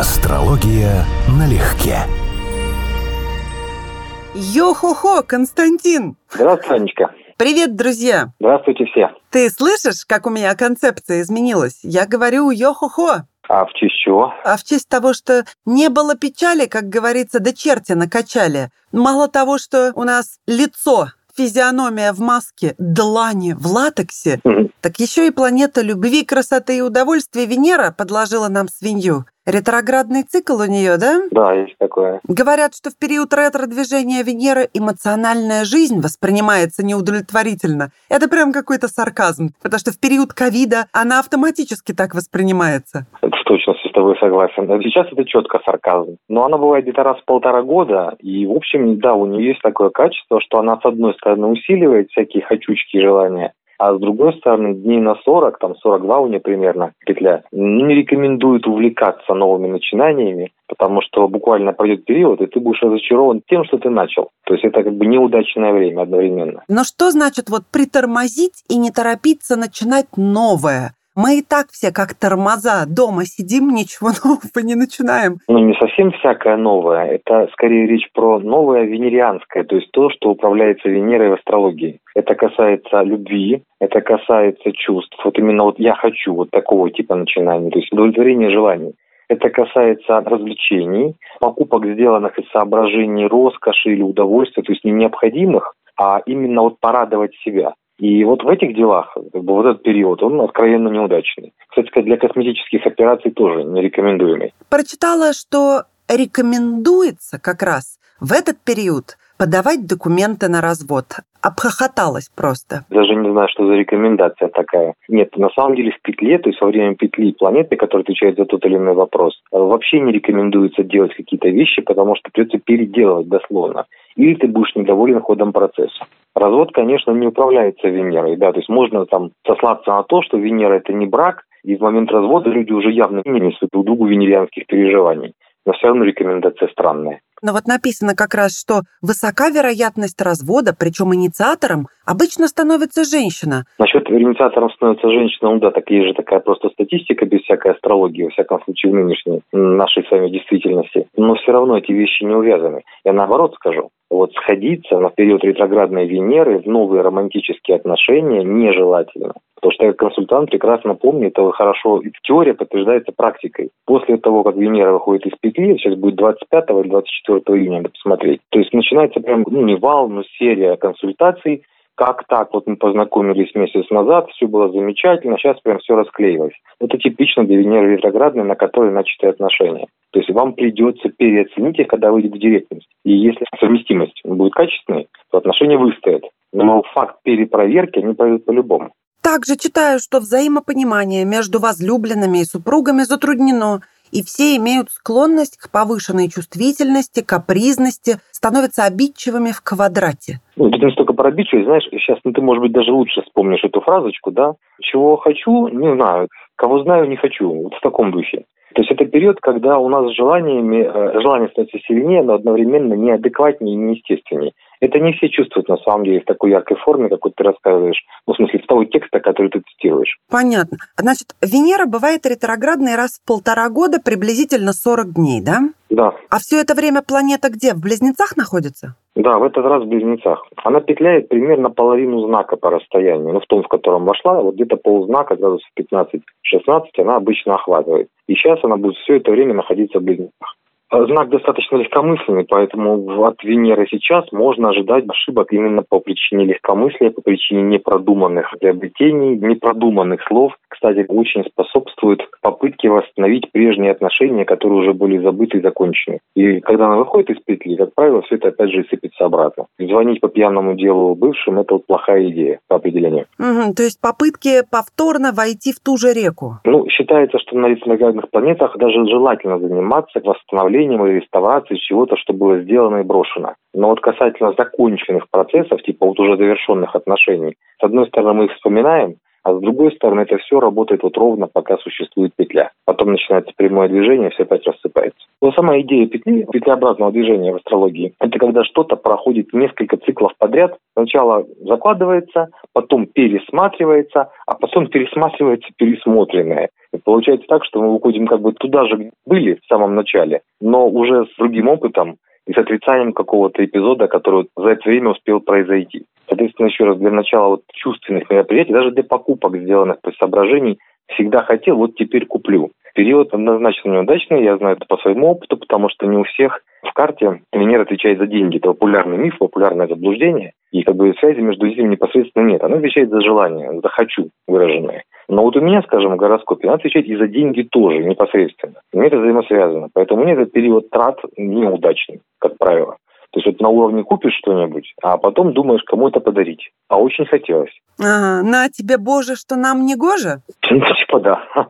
Астрология налегке. Йо-хо-хо, Константин! Здравствуй, Анечка. Привет, друзья! Здравствуйте все. Ты слышишь, как у меня концепция изменилась? Я говорю йо-хо-хо. А в честь чего? А в честь того, что не было печали, как говорится, до черти накачали. Мало того, что у нас лицо физиономия в маске, длани в латексе, так еще и планета любви, красоты и удовольствия Венера подложила нам свинью. Ретроградный цикл у нее, да? Да, есть такое. Говорят, что в период ретро-движения Венеры эмоциональная жизнь воспринимается неудовлетворительно. Это прям какой-то сарказм, потому что в период ковида она автоматически так воспринимается. Это в точности с тобой согласен. Сейчас это четко сарказм. Но она бывает где-то раз в полтора года. И, в общем, да, у нее есть такое качество, что она, с одной стороны, усиливает всякие хочучки и желания, а с другой стороны, дней на 40, там 42 у нее примерно петля, ну, не рекомендует увлекаться новыми начинаниями, потому что буквально пройдет период, и ты будешь разочарован тем, что ты начал. То есть это как бы неудачное время одновременно. Но что значит вот притормозить и не торопиться начинать новое? Мы и так все как тормоза дома сидим, ничего нового не начинаем. Ну, не совсем всякое новое. Это скорее речь про новое венерианское, то есть то, что управляется Венерой в астрологии. Это касается любви, это касается чувств. Вот именно вот я хочу вот такого типа начинаний, то есть удовлетворение желаний. Это касается развлечений, покупок, сделанных из соображений роскоши или удовольствия, то есть не необходимых, а именно вот порадовать себя. И вот в этих делах как бы, вот этот период, он откровенно неудачный. Кстати сказать, для косметических операций тоже нерекомендуемый. Прочитала, что рекомендуется как раз в этот период подавать документы на развод. Обхохоталась просто. Даже не знаю, что за рекомендация такая. Нет, на самом деле в петле, то есть во время петли планеты, которая отвечает за тот или иной вопрос, вообще не рекомендуется делать какие-то вещи, потому что придется переделывать дословно. Или ты будешь недоволен ходом процесса. Развод, конечно, не управляется Венерой, да, то есть можно там сослаться на то, что Венера это не брак, и в момент развода люди уже явно не несут друг другу венерианских переживаний. Но все равно рекомендация странная. Но вот написано как раз, что высока вероятность развода, причем инициатором, обычно становится женщина. Насчет инициатором становится женщина, ну да, так есть же такая просто статистика без всякой астрологии, во всяком случае в нынешней нашей с вами действительности. Но все равно эти вещи не увязаны. Я наоборот скажу. Вот сходиться на период ретроградной Венеры в новые романтические отношения нежелательно. Потому что я как консультант прекрасно помню, это хорошо, и теория подтверждается практикой. После того, как Венера выходит из петли, сейчас будет 25 или 24 июня, надо посмотреть. То есть начинается прям, ну не вал, но серия консультаций, как так, вот мы познакомились месяц назад, все было замечательно, сейчас прям все расклеилось. Это типично для Венеры ретроградной, на которой начаты отношения. То есть вам придется переоценить их, когда выйдет в директность. И если совместимость будет качественной, то отношения выстоят. Но факт перепроверки они пройдут по-любому. Также читаю, что взаимопонимание между возлюбленными и супругами затруднено, и все имеют склонность к повышенной чувствительности, капризности, становятся обидчивыми в квадрате. Ну, тут не столько про обидчивость, знаешь, сейчас ну, ты, может быть, даже лучше вспомнишь эту фразочку, да? Чего хочу, не знаю. Кого знаю, не хочу. Вот в таком духе. То есть это период, когда у нас желаниями, э, желание становится сильнее, но одновременно неадекватнее и неестественнее. Это не все чувствуют на самом деле в такой яркой форме, как вот ты рассказываешь. Ну, в смысле, в того текста, который ты цитируешь. Понятно. Значит, Венера бывает ретроградной раз в полтора года, приблизительно 40 дней, да? Да, А все это время планета где? В Близнецах находится? да, в этот раз в близнецах. Она петляет примерно половину знака по расстоянию. Ну, в том, в котором вошла, вот где-то ползнака, градусов 15-16, она обычно охватывает. И сейчас она будет все это время находиться в близнецах. А Знак достаточно легкомысленный, поэтому от Венеры сейчас можно ожидать ошибок именно по причине легкомыслия, по причине непродуманных приобретений, непродуманных слов. Кстати, очень способствует попытке восстановить прежние отношения, которые уже были забыты и закончены. И когда она выходит из петли, как правило, все это опять же сыпется обратно. Звонить по пьяному делу бывшим – это вот плохая идея по определению. Мгм, то есть попытки повторно войти в ту же реку. Ну, считается, что на ретроградных планетах даже желательно заниматься восстановлением или реставрацией чего-то, что было сделано и брошено. Но вот касательно законченных процессов, типа вот уже завершенных отношений, с одной стороны мы их вспоминаем, а с другой стороны это все работает вот ровно, пока существует петля. Потом начинается прямое движение, все опять рассыпается. Но сама идея петли, петлеобразного движения в астрологии, это когда что-то проходит несколько циклов подряд. Сначала закладывается, потом пересматривается, а потом пересматривается пересмотренное. Получается так, что мы выходим как бы туда же, где были в самом начале, но уже с другим опытом и с отрицанием какого-то эпизода, который за это время успел произойти. Соответственно, еще раз, для начала вот чувственных мероприятий, даже для покупок, сделанных по соображений, всегда хотел, вот теперь куплю. Период однозначно неудачный, я знаю это по своему опыту, потому что не у всех в карте Венера отвечает за деньги. Это популярный миф, популярное заблуждение. И как бы связи между этим непосредственно нет. Она отвечает за желание, за «хочу» выраженное. Но вот у меня, скажем, в гороскопе, она отвечает и за деньги тоже непосредственно. И это взаимосвязано. Поэтому меня этот период трат неудачный, как правило. То есть вот на уровне купишь что-нибудь, а потом думаешь, кому это подарить. А очень хотелось. Ага, на тебе, Боже, что нам не гоже? Ну, типа да.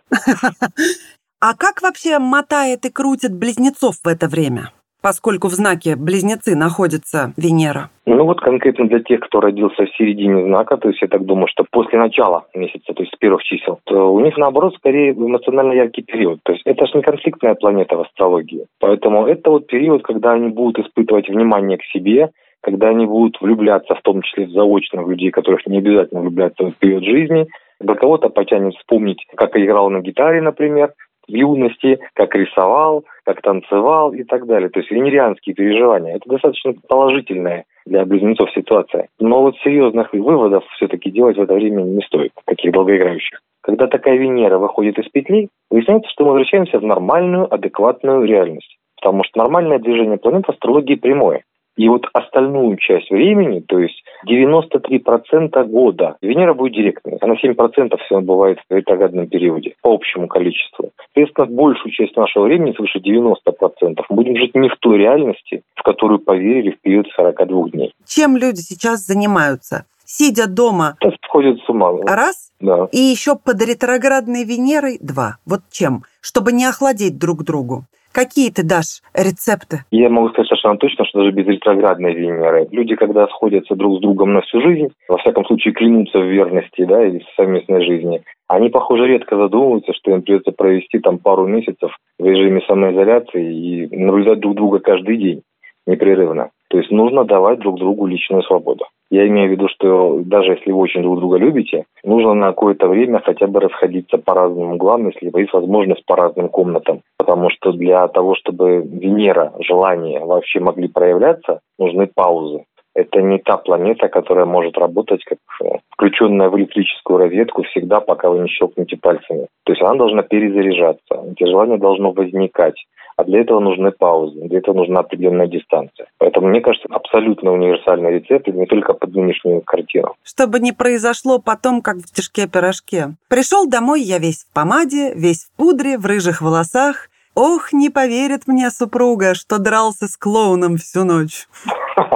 А как вообще мотает и крутит близнецов в это время? Поскольку в знаке Близнецы находится Венера? Ну вот конкретно для тех, кто родился в середине знака, то есть я так думаю, что после начала месяца, то есть с первых чисел, то у них наоборот скорее эмоционально яркий период. То есть это же не конфликтная планета в астрологии. Поэтому это вот период, когда они будут испытывать внимание к себе, когда они будут влюбляться, в том числе заочно в людей, которых не обязательно влюбляться в период жизни. Для кого-то потянет вспомнить, как играл на гитаре, например, в юности, как рисовал, как танцевал и так далее. То есть венерианские переживания. Это достаточно положительная для близнецов ситуация. Но вот серьезных выводов все-таки делать в это время не стоит, таких долгоиграющих. Когда такая Венера выходит из петли, выясняется, что мы возвращаемся в нормальную, адекватную реальность. Потому что нормальное движение планет в астрологии прямое. И вот остальную часть времени, то есть 93% года, Венера будет директной. Она 7% всего бывает в ретроградном периоде по общему количеству. Соответственно, большую часть нашего времени, свыше 90%, мы будем жить не в той реальности, в которую поверили в период 42 дней. Чем люди сейчас занимаются? Сидя дома... Это сходит с ума. Раз. Да. И еще под ретроградной Венерой два. Вот чем? Чтобы не охладеть друг другу. Какие ты дашь рецепты? Я могу сказать совершенно точно, что даже без ретроградной Венеры. Люди, когда сходятся друг с другом на всю жизнь, во всяком случае клянутся в верности, да, или в совместной жизни, они, похоже, редко задумываются, что им придется провести там пару месяцев в режиме самоизоляции и наблюдать друг друга каждый день непрерывно. То есть нужно давать друг другу личную свободу. Я имею в виду, что даже если вы очень друг друга любите, нужно на какое-то время хотя бы расходиться по разным углам, если есть возможность по разным комнатам. Потому что для того, чтобы Венера, желания вообще могли проявляться, нужны паузы. Это не та планета, которая может работать как э, включенная в электрическую розетку всегда, пока вы не щелкнете пальцами. То есть она должна перезаряжаться, эти желания должно возникать. А для этого нужны паузы, для этого нужна определенная дистанция. Поэтому, мне кажется, абсолютно универсальный рецепт, не только под нынешнюю картину. Чтобы не произошло потом, как в тяжке-пирожке. Пришел домой я весь в помаде, весь в пудре, в рыжих волосах. Ох, не поверит мне супруга, что дрался с клоуном всю ночь.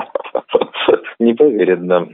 Не поверит, да.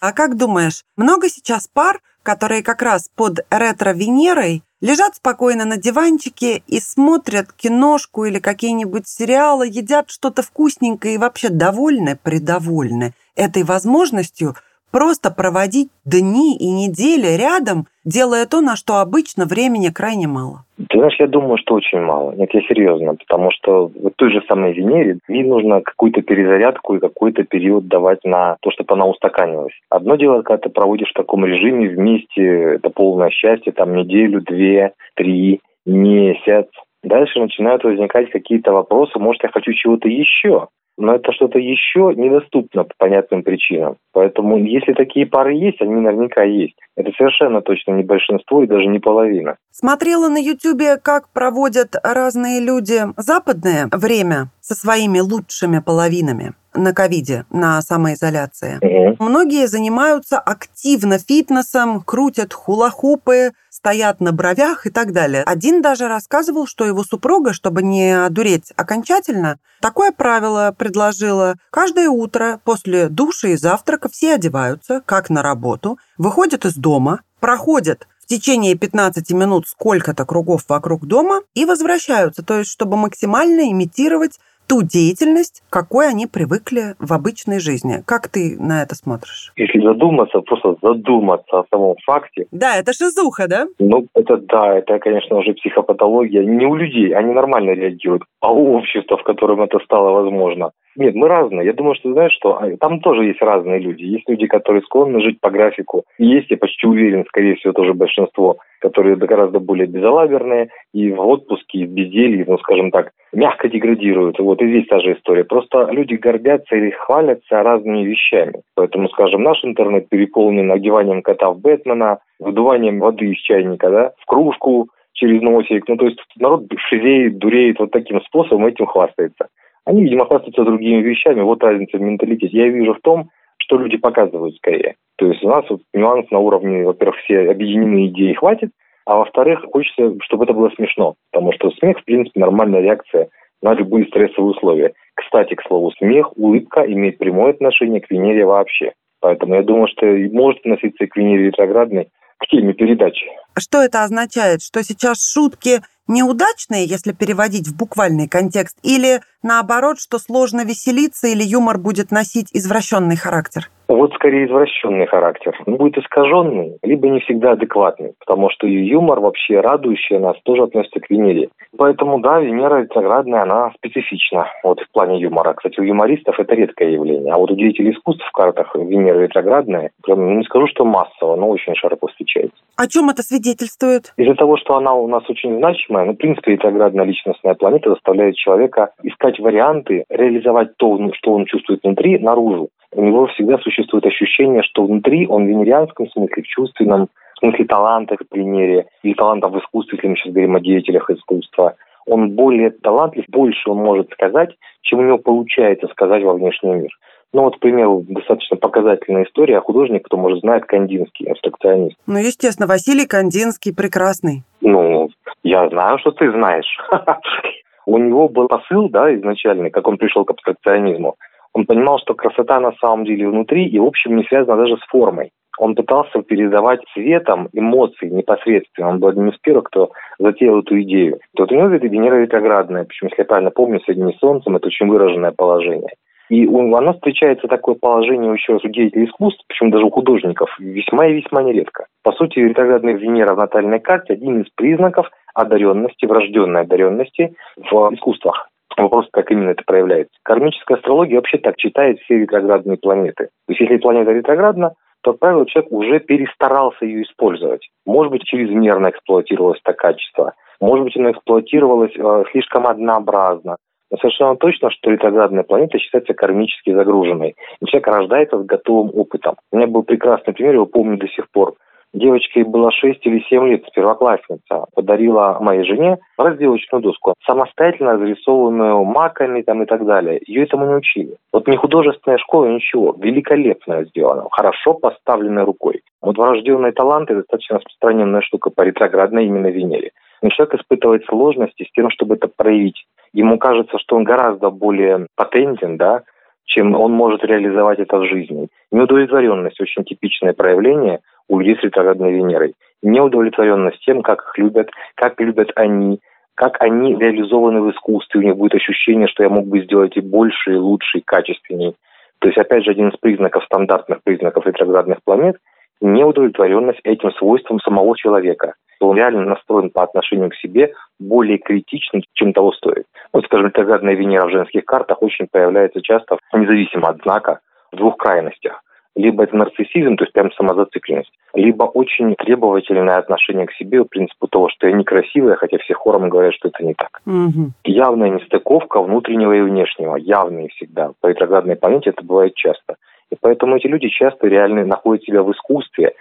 А как думаешь, много сейчас пар, которые как раз под ретро-Венерой лежат спокойно на диванчике и смотрят киношку или какие-нибудь сериалы, едят что-то вкусненькое и вообще довольны, придовольны этой возможностью – Просто проводить дни и недели рядом, делая то, на что обычно времени крайне мало. Ты знаешь, я думаю, что очень мало. Нет, я серьезно, потому что в той же самой Венере ей нужно какую-то перезарядку и какой-то период давать на то, чтобы она устаканилась. Одно дело, когда ты проводишь в таком режиме вместе, это полное счастье, там неделю, две, три, месяц. Дальше начинают возникать какие-то вопросы, может, я хочу чего-то еще но это что-то еще недоступно по понятным причинам. Поэтому если такие пары есть, они наверняка есть. Это совершенно точно не большинство и даже не половина. Смотрела на Ютубе, как проводят разные люди западное время со своими лучшими половинами на ковиде, на самоизоляции. Угу. Многие занимаются активно фитнесом, крутят хула-хупы, стоят на бровях и так далее. Один даже рассказывал, что его супруга, чтобы не одуреть окончательно, такое правило предложила. Каждое утро после душа и завтрака все одеваются, как на работу, выходят из дома, проходят в течение 15 минут сколько-то кругов вокруг дома и возвращаются, то есть чтобы максимально имитировать ту деятельность, какой они привыкли в обычной жизни. Как ты на это смотришь? Если задуматься, просто задуматься о самом факте. Да, это шизуха, да? Ну, это да, это, конечно, уже психопатология. Не у людей, они нормально реагируют, а у общества, в котором это стало возможно. Нет, мы разные. Я думаю, что знаешь, что а, там тоже есть разные люди. Есть люди, которые склонны жить по графику. И есть, я почти уверен, скорее всего, тоже большинство, которые гораздо более безалаберные и в отпуске, и в безделье, ну, скажем так, мягко деградируют. Вот и здесь та же история. Просто люди гордятся или хвалятся разными вещами. Поэтому, скажем, наш интернет переполнен одеванием кота в Бэтмена, выдуванием воды из чайника, да, в кружку, через носик. Ну, то есть народ шизеет, дуреет вот таким способом, этим хвастается. Они, видимо, хвастаются другими вещами. Вот разница в менталитете. Я вижу в том, что люди показывают скорее. То есть у нас вот нюанс на уровне, во-первых, все объединены идеи хватит, а во-вторых, хочется, чтобы это было смешно, потому что смех, в принципе, нормальная реакция на любые стрессовые условия. Кстати, к слову, смех, улыбка имеет прямое отношение к Венере вообще. Поэтому я думаю, что может относиться и к Венере ретроградной, к теме передачи. Что это означает? Что сейчас шутки неудачные, если переводить в буквальный контекст, или наоборот, что сложно веселиться или юмор будет носить извращенный характер? Вот скорее извращенный характер. Он будет искаженный, либо не всегда адекватный, потому что и юмор вообще радующий нас тоже относится к Венере. Поэтому, да, Венера ретроградная, она специфична вот в плане юмора. Кстати, у юмористов это редкое явление. А вот у деятелей искусств в картах Венера ретроградная, прям, ну, не скажу, что массово, но очень широко встречается. О чем это свидетельствует? Из-за того, что она у нас очень значимая, ну, в принципе, ретроградная личностная планета заставляет человека искать варианты, реализовать то, что он чувствует внутри, наружу у него всегда существует ощущение, что внутри он в венерианском смысле, в чувственном смысле талантов в примере, или талантов в искусстве, если мы сейчас говорим о деятелях искусства, он более талантлив, больше он может сказать, чем у него получается сказать во внешний мир. Ну вот, к примеру, достаточно показательная история о художнике, кто, может, знает Кандинский, абстракционист. Ну, естественно, Василий Кандинский прекрасный. Ну, я знаю, что ты знаешь. У него был посыл, да, изначальный, как он пришел к абстракционизму. Он понимал, что красота на самом деле внутри и, в общем, не связана даже с формой. Он пытался передавать цветом эмоции непосредственно. Он был одним из первых, кто затеял эту идею. То вот у него это Венера ретроградная, причем, если я правильно помню, с одним солнцем, это очень выраженное положение. И у, оно встречается такое положение еще раз у деятелей искусств, причем даже у художников, весьма и весьма нередко. По сути, ретроградная Венера в натальной карте один из признаков одаренности, врожденной одаренности в искусствах. Вопрос, как именно это проявляется. Кармическая астрология вообще так читает все ретроградные планеты. То есть если планета ретроградна, то, как правило, человек уже перестарался ее использовать. Может быть, чрезмерно эксплуатировалось это качество. Может быть, оно эксплуатировалось э, слишком однообразно. Но совершенно точно, что ретроградная планета считается кармически загруженной. И человек рождается с готовым опытом. У меня был прекрасный пример, его помню до сих пор. Девочке было 6 или 7 лет, первоклассница, подарила моей жене разделочную доску, самостоятельно разрисованную маками там и так далее. Ее этому не учили. Вот не художественная школа, ничего. Великолепно сделано, хорошо поставленной рукой. Вот врожденные таланты – достаточно распространенная штука по ретроградной именно Венере. Но человек испытывает сложности с тем, чтобы это проявить. Ему кажется, что он гораздо более патентен, да, чем он может реализовать это в жизни. Неудовлетворенность – очень типичное проявление у людей с ретроградной Венерой. Неудовлетворенность тем, как их любят, как любят они, как они реализованы в искусстве. У них будет ощущение, что я мог бы сделать и больше, и лучше, и качественнее. То есть, опять же, один из признаков, стандартных признаков ретроградных планет – неудовлетворенность этим свойством самого человека. Он реально настроен по отношению к себе более критично, чем того стоит. Вот, скажем, ретроградная Венера в женских картах очень появляется часто, независимо от знака, в двух крайностях либо это нарциссизм, то есть прям самозацикленность, либо очень требовательное отношение к себе, в принципе, того, что я некрасивая, хотя все хором говорят, что это не так. Угу. Явная нестыковка внутреннего и внешнего, явная всегда. По ретроградной планете это бывает часто. И поэтому эти люди часто реально находят себя в искусстве,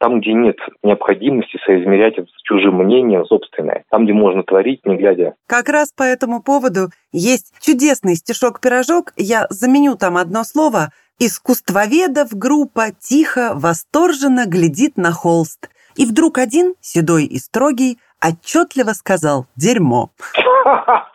там, где нет необходимости соизмерять с чужим мнением собственное, там, где можно творить, не глядя. Как раз по этому поводу есть чудесный стишок-пирожок. Я заменю там одно слово. Искусствоведов группа тихо, восторженно глядит на холст. И вдруг один, седой и строгий, отчетливо сказал «дерьмо».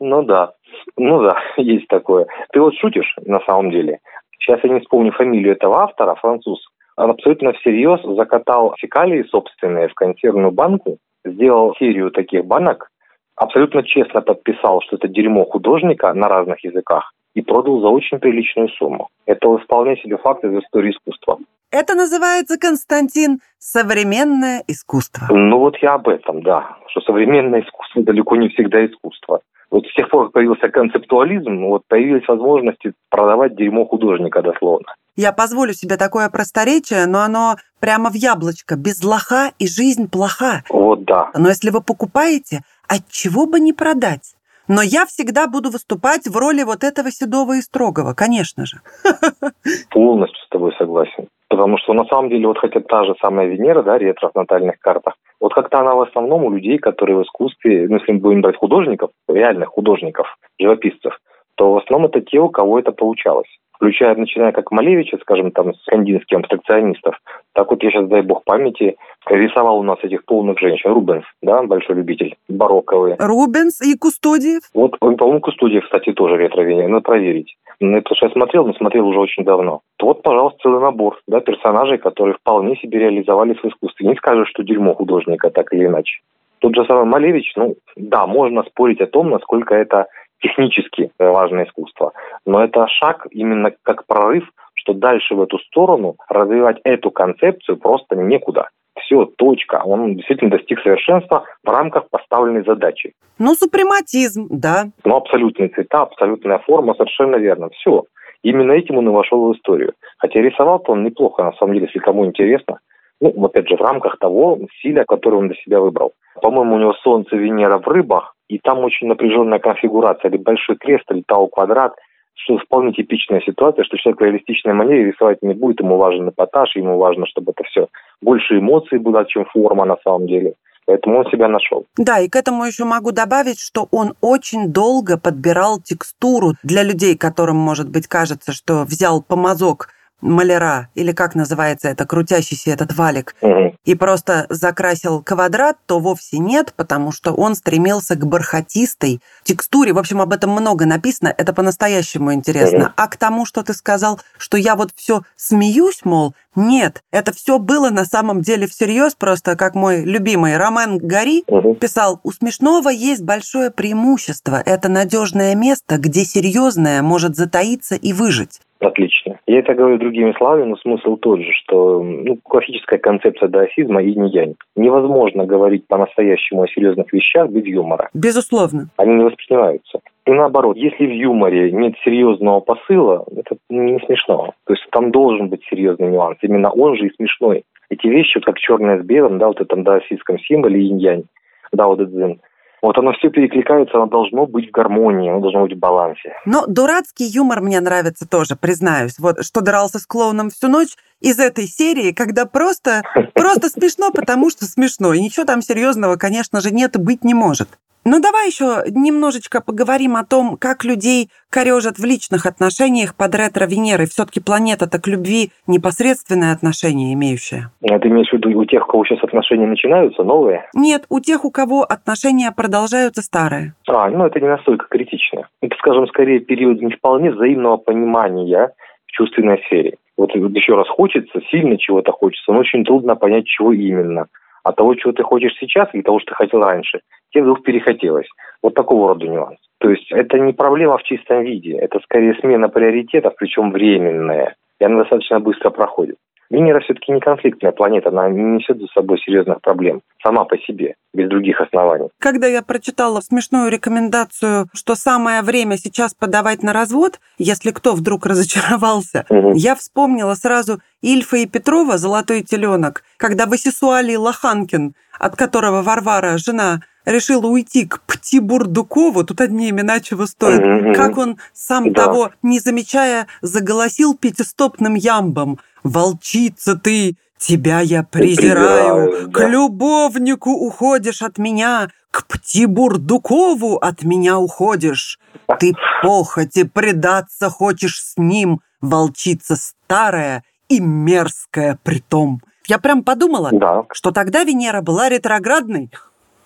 Ну да, ну да, есть такое. Ты вот шутишь на самом деле. Сейчас я не вспомню фамилию этого автора, француз он абсолютно всерьез закатал фекалии собственные в консервную банку, сделал серию таких банок, абсолютно честно подписал, что это дерьмо художника на разных языках и продал за очень приличную сумму. Это вполне себе факт из истории искусства. Это называется, Константин, современное искусство. Ну вот я об этом, да. Что современное искусство далеко не всегда искусство. Вот с тех пор, как появился концептуализм, вот появились возможности продавать дерьмо художника дословно. Я позволю себе такое просторечие, но оно прямо в яблочко. Без лоха и жизнь плоха. Вот да. Но если вы покупаете, от чего бы не продать? Но я всегда буду выступать в роли вот этого седого и строгого, конечно же. Полностью с тобой согласен. Потому что на самом деле, вот хотя та же самая Венера, да, ретро в натальных картах, вот как-то она в основном у людей, которые в искусстве, ну, если мы будем брать художников, реальных художников, живописцев, то в основном это те, у кого это получалось включая, начиная как Малевича, скажем, там, с кандинских абстракционистов, так вот я сейчас, дай бог памяти, рисовал у нас этих полных женщин. Рубенс, да, большой любитель, барокковые. Рубенс и Кустодиев? Вот, по-моему, Кустодиев, кстати, тоже ретро-вене, надо проверить. Ну, это что я смотрел, но смотрел уже очень давно. То вот, пожалуйста, целый набор да, персонажей, которые вполне себе реализовались в искусстве. Не скажешь, что дерьмо художника, так или иначе. Тут же самый Малевич, ну, да, можно спорить о том, насколько это технически важное искусство. Но это шаг именно как прорыв, что дальше в эту сторону развивать эту концепцию просто некуда. Все, точка. Он действительно достиг совершенства в рамках поставленной задачи. Ну, супрематизм, да. Ну, абсолютные цвета, абсолютная форма, совершенно верно. Все. Именно этим он и вошел в историю. Хотя рисовал-то он неплохо, на самом деле, если кому интересно. Ну, опять же, в рамках того стиля, который он для себя выбрал. По-моему, у него Солнце, Венера в рыбах, и там очень напряженная конфигурация. Или большой крест, или тау квадрат, что вполне типичная ситуация, что человек в реалистичной манере рисовать не будет, ему важен эпатаж, ему важно, чтобы это все больше эмоций было, чем форма на самом деле. Поэтому он себя нашел. Да, и к этому еще могу добавить, что он очень долго подбирал текстуру для людей, которым, может быть, кажется, что взял помазок маляра, или как называется это, крутящийся этот валик, угу. и просто закрасил квадрат, то вовсе нет, потому что он стремился к бархатистой текстуре. В общем, об этом много написано, это по-настоящему интересно. Угу. А к тому, что ты сказал, что я вот все смеюсь, мол, нет, это все было на самом деле всерьез, просто как мой любимый Ромен Гори угу. писал, у смешного есть большое преимущество. Это надежное место, где серьезное может затаиться и выжить. Отлично. Я это говорю другими словами, но смысл тот же, что ну, классическая концепция даосизма и не янь. Невозможно говорить по-настоящему о серьезных вещах без юмора. Безусловно. Они не воспринимаются. И наоборот, если в юморе нет серьезного посыла, это не смешно. То есть там должен быть серьезный нюанс. Именно он же и смешной. Эти вещи, как черное с белым, да, вот этом даосистском символе инь-янь, дао дэ цзин, вот оно все перекликается, оно должно быть в гармонии, оно должно быть в балансе. Но дурацкий юмор мне нравится тоже, признаюсь. Вот что дрался с клоуном всю ночь из этой серии, когда просто, просто смешно, потому что смешно. И ничего там серьезного, конечно же, нет и быть не может. Ну, давай еще немножечко поговорим о том, как людей корежат в личных отношениях под ретро-Венерой. Все-таки планета-то к любви непосредственное отношение имеющая. А ты имеешь в виду у тех, у кого сейчас отношения начинаются, новые? Нет, у тех, у кого отношения продолжаются старые. А, ну это не настолько критично. Это, скажем, скорее период не вполне взаимного понимания в чувственной сфере. Вот еще раз хочется, сильно чего-то хочется, но очень трудно понять, чего именно. От того, чего ты хочешь сейчас, и того, что ты хотел раньше – тебе вдруг перехотелось. Вот такого рода нюанс. То есть это не проблема в чистом виде, это скорее смена приоритетов, причем временная. И она достаточно быстро проходит. Венера все-таки не конфликтная планета, она не несет за собой серьезных проблем сама по себе, без других оснований. Когда я прочитала смешную рекомендацию, что самое время сейчас подавать на развод, если кто вдруг разочаровался, угу. я вспомнила сразу Ильфа и Петрова «Золотой теленок», когда Васисуали Лоханкин, от которого Варвара, жена, решила уйти к Птибурдукову, тут одни имена чего стоят, mm-hmm. как он, сам да. того не замечая, заголосил пятистопным ямбом «Волчица ты, тебя я презираю, презираю к любовнику уходишь от меня, к Птибурдукову от меня уходишь, ты похоти предаться хочешь с ним, волчица старая и мерзкая притом». Я прям подумала, да. что тогда Венера была ретроградной.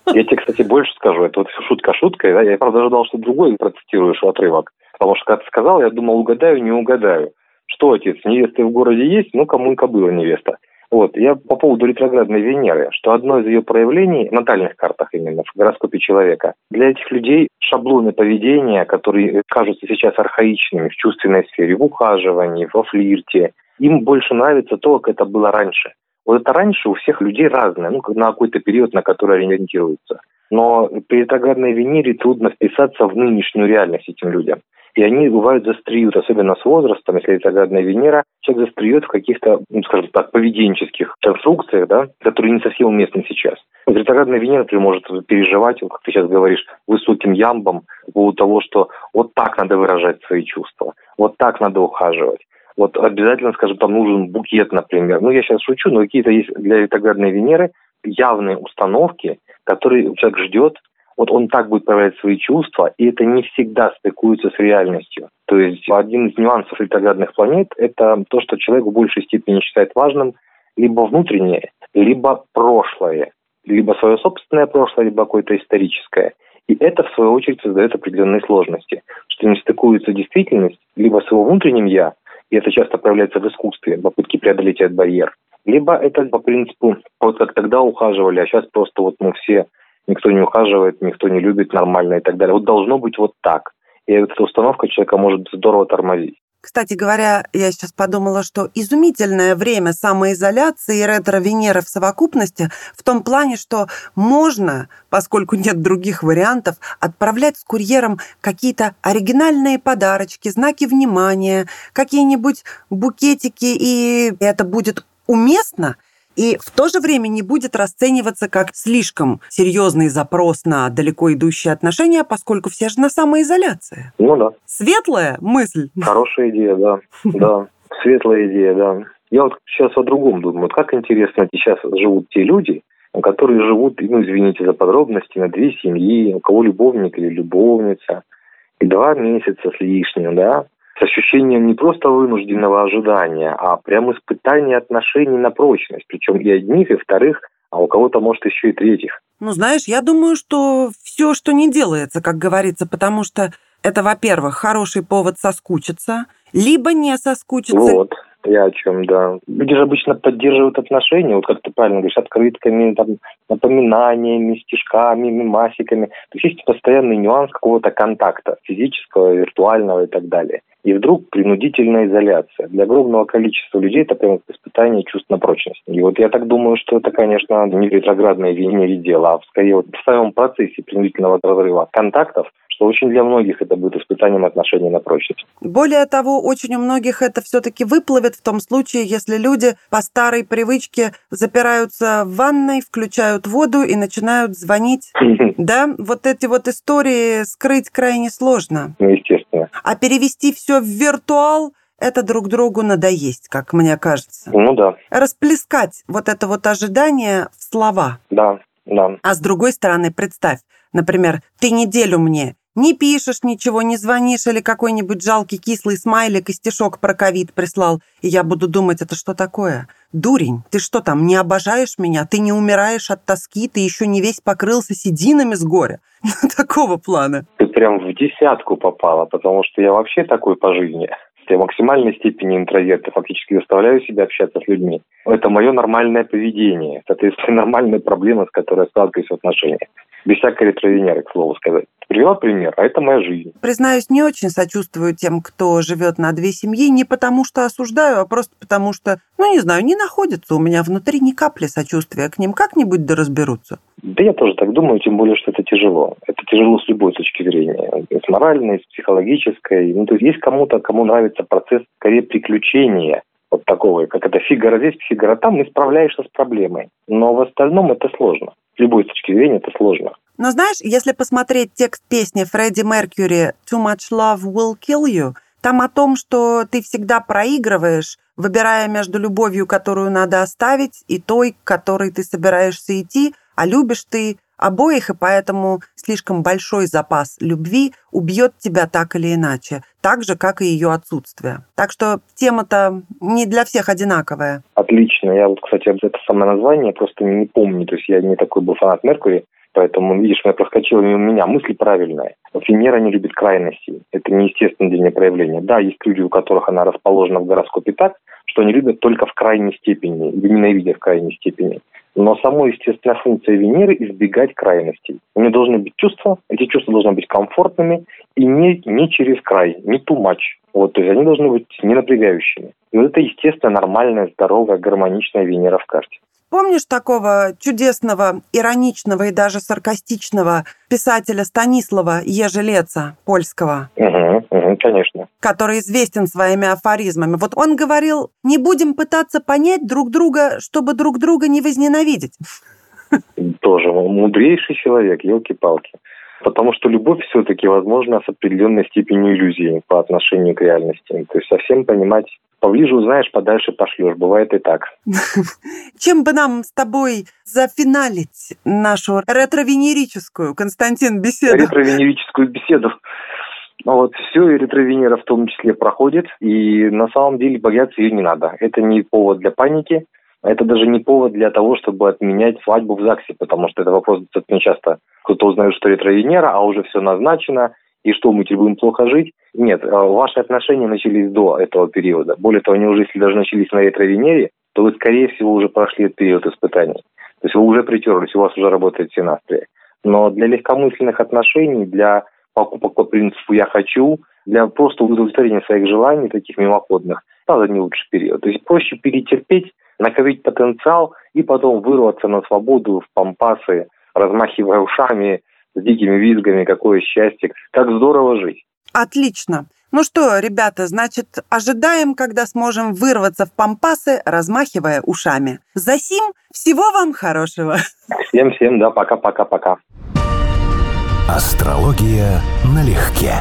Я тебе, кстати, больше скажу. Это вот шутка шуткой. Да? Я, правда, ожидал, что другой процитируешь отрывок. Потому что, когда ты сказал, я думал, угадаю, не угадаю. Что, отец, невесты в городе есть? Ну, кому и кобыла невеста. Вот, я по поводу ретроградной Венеры, что одно из ее проявлений, в натальных картах именно, в гороскопе человека, для этих людей шаблоны поведения, которые кажутся сейчас архаичными в чувственной сфере, в ухаживании, во флирте, им больше нравится то, как это было раньше. Вот это раньше у всех людей разное, ну, на какой-то период, на который они ориентируются. Но при ретроградной Венере трудно вписаться в нынешнюю реальность этим людям. И они бывают застреют, особенно с возрастом, если ретроградная Венера, человек застреет в каких-то, ну, скажем так, поведенческих конструкциях, да, которые не совсем уместны сейчас. Ретроградная Венера, например, может переживать, как ты сейчас говоришь, высоким ямбом по поводу того, что вот так надо выражать свои чувства, вот так надо ухаживать. Вот обязательно, скажем, там нужен букет, например. Ну, я сейчас шучу, но какие-то есть для ретроградной Венеры явные установки, которые человек ждет, вот он так будет проявлять свои чувства, и это не всегда стыкуется с реальностью. То есть один из нюансов ретроградных планет – это то, что человек в большей степени считает важным либо внутреннее, либо прошлое, либо свое собственное прошлое, либо какое-то историческое. И это, в свою очередь, создает определенные сложности, что не стыкуется действительность либо с его внутренним «я», и это часто проявляется в искусстве, в попытке преодолеть этот барьер, либо это по принципу, вот как тогда ухаживали, а сейчас просто вот мы все, никто не ухаживает, никто не любит нормально и так далее. Вот должно быть вот так. И эта установка человека может здорово тормозить. Кстати говоря, я сейчас подумала, что изумительное время самоизоляции и ретро-Венеры в совокупности в том плане, что можно, поскольку нет других вариантов, отправлять с курьером какие-то оригинальные подарочки, знаки внимания, какие-нибудь букетики, и это будет уместно – и в то же время не будет расцениваться как слишком серьезный запрос на далеко идущие отношения, поскольку все же на самоизоляции. Ну да. Светлая мысль. Хорошая идея, да. Да, светлая идея, да. Я вот сейчас о другом думаю. Как интересно сейчас живут те люди, которые живут, ну, извините за подробности, на две семьи, у кого любовник или любовница, и два месяца с лишним, да, с ощущением не просто вынужденного ожидания, а прям испытания отношений на прочность, причем и одних, и вторых, а у кого-то, может, еще и третьих. Ну, знаешь, я думаю, что все, что не делается, как говорится, потому что это, во-первых, хороший повод соскучиться, либо не соскучиться. Вот. Я о чем, да. Люди же обычно поддерживают отношения, вот как ты правильно говоришь, открытками, там, напоминаниями, стишками, мимасиками. То есть есть постоянный нюанс какого-то контакта физического, виртуального и так далее. И вдруг принудительная изоляция. Для огромного количества людей это прямо испытание чувств на прочность. И вот я так думаю, что это, конечно, не ретроградное вине дело, а скорее вот в самом процессе принудительного разрыва контактов что очень для многих это будет испытанием отношений на прочность. Более того, очень у многих это все-таки выплывет в том случае, если люди по старой привычке запираются в ванной, включают воду и начинают звонить. Да, вот эти вот истории скрыть крайне сложно. Ну, естественно. А перевести все в виртуал это друг другу надоесть, как мне кажется. Ну да. Расплескать вот это вот ожидание в слова. Да, да. А с другой стороны, представь, например, ты неделю мне не пишешь ничего, не звонишь или какой-нибудь жалкий кислый смайлик и стишок про ковид прислал, и я буду думать, это что такое? Дурень, ты что там, не обожаешь меня? Ты не умираешь от тоски, ты еще не весь покрылся сединами с горя? Такого плана. Ты прям в десятку попала, потому что я вообще такой по жизни. Я в максимальной степени интроверт, я фактически заставляю себя общаться с людьми. Это мое нормальное поведение. Соответственно, нормальная проблема, с которой я сталкиваюсь в отношениях. Без всякой ретро-Венеры, к слову сказать. Привела пример, а это моя жизнь. Признаюсь, не очень сочувствую тем, кто живет на две семьи, не потому что осуждаю, а просто потому что, ну не знаю, не находится у меня внутри ни капли сочувствия к ним. Как-нибудь да разберутся. Да я тоже так думаю, тем более, что это тяжело. Это тяжело с любой точки зрения. С моральной, с психологической. Ну, то есть есть кому-то, кому нравится процесс скорее приключения, вот такого, как это Фигаро здесь, Фигаро там, и справляешься с проблемой. Но в остальном это сложно. С любой точки зрения это сложно. Но знаешь, если посмотреть текст песни Фредди Меркьюри «Too much love will kill you», там о том, что ты всегда проигрываешь, выбирая между любовью, которую надо оставить, и той, к которой ты собираешься идти, а любишь ты обоих, и поэтому слишком большой запас любви убьет тебя так или иначе, так же, как и ее отсутствие. Так что тема-то не для всех одинаковая. Отлично. Я вот, кстати, это самое название просто не помню. То есть я не такой был фанат Меркури, Поэтому, видишь, меня проскочила мимо меня мысль правильная. Венера не любит крайностей. Это неестественное для нее проявление. Да, есть люди, у которых она расположена в гороскопе так, что они любят только в крайней степени, или ненавидят в крайней степени. Но само естественная функция Венеры – избегать крайностей. У нее должны быть чувства, эти чувства должны быть комфортными и не, не через край, не too much. Вот, то есть они должны быть не напрягающими. Вот это, естественно, нормальная, здоровая, гармоничная Венера в карте. Помнишь такого чудесного, ироничного и даже саркастичного писателя Станислава Ежелеца, польского? Угу, угу, конечно. Который известен своими афоризмами. Вот он говорил, не будем пытаться понять друг друга, чтобы друг друга не возненавидеть. Тоже мудрейший человек, елки-палки. Потому что любовь все-таки возможна с определенной степенью иллюзии по отношению к реальности. То есть совсем понимать Поближе узнаешь, подальше пошлешь. Бывает и так. Чем бы нам с тобой зафиналить нашу ретровенерическую, Константин, беседу? Ретровенерическую беседу. Ну вот все, и ретровенера в том числе проходит, и на самом деле бояться ее не надо. Это не повод для паники, это даже не повод для того, чтобы отменять свадьбу в ЗАГСе, потому что это вопрос достаточно часто. Кто-то узнает, что ретровенера, а уже все назначено, и что, мы теперь будем плохо жить? Нет, а ваши отношения начались до этого периода. Более того, они уже, если даже начались на ретро-Венере, то вы, скорее всего, уже прошли этот период испытаний. То есть вы уже притерлись, у вас уже работает синастрия. Но для легкомысленных отношений, для покупок по принципу «я хочу», для просто удовлетворения своих желаний, таких мимоходных, надо не лучший период. То есть проще перетерпеть, накопить потенциал и потом вырваться на свободу в пампасы, размахивая ушами, с дикими визгами, какое счастье, как здорово жить. Отлично. Ну что, ребята, значит, ожидаем, когда сможем вырваться в пампасы, размахивая ушами. Засим, всего вам хорошего. Всем-всем, да, пока-пока-пока. Астрология налегке.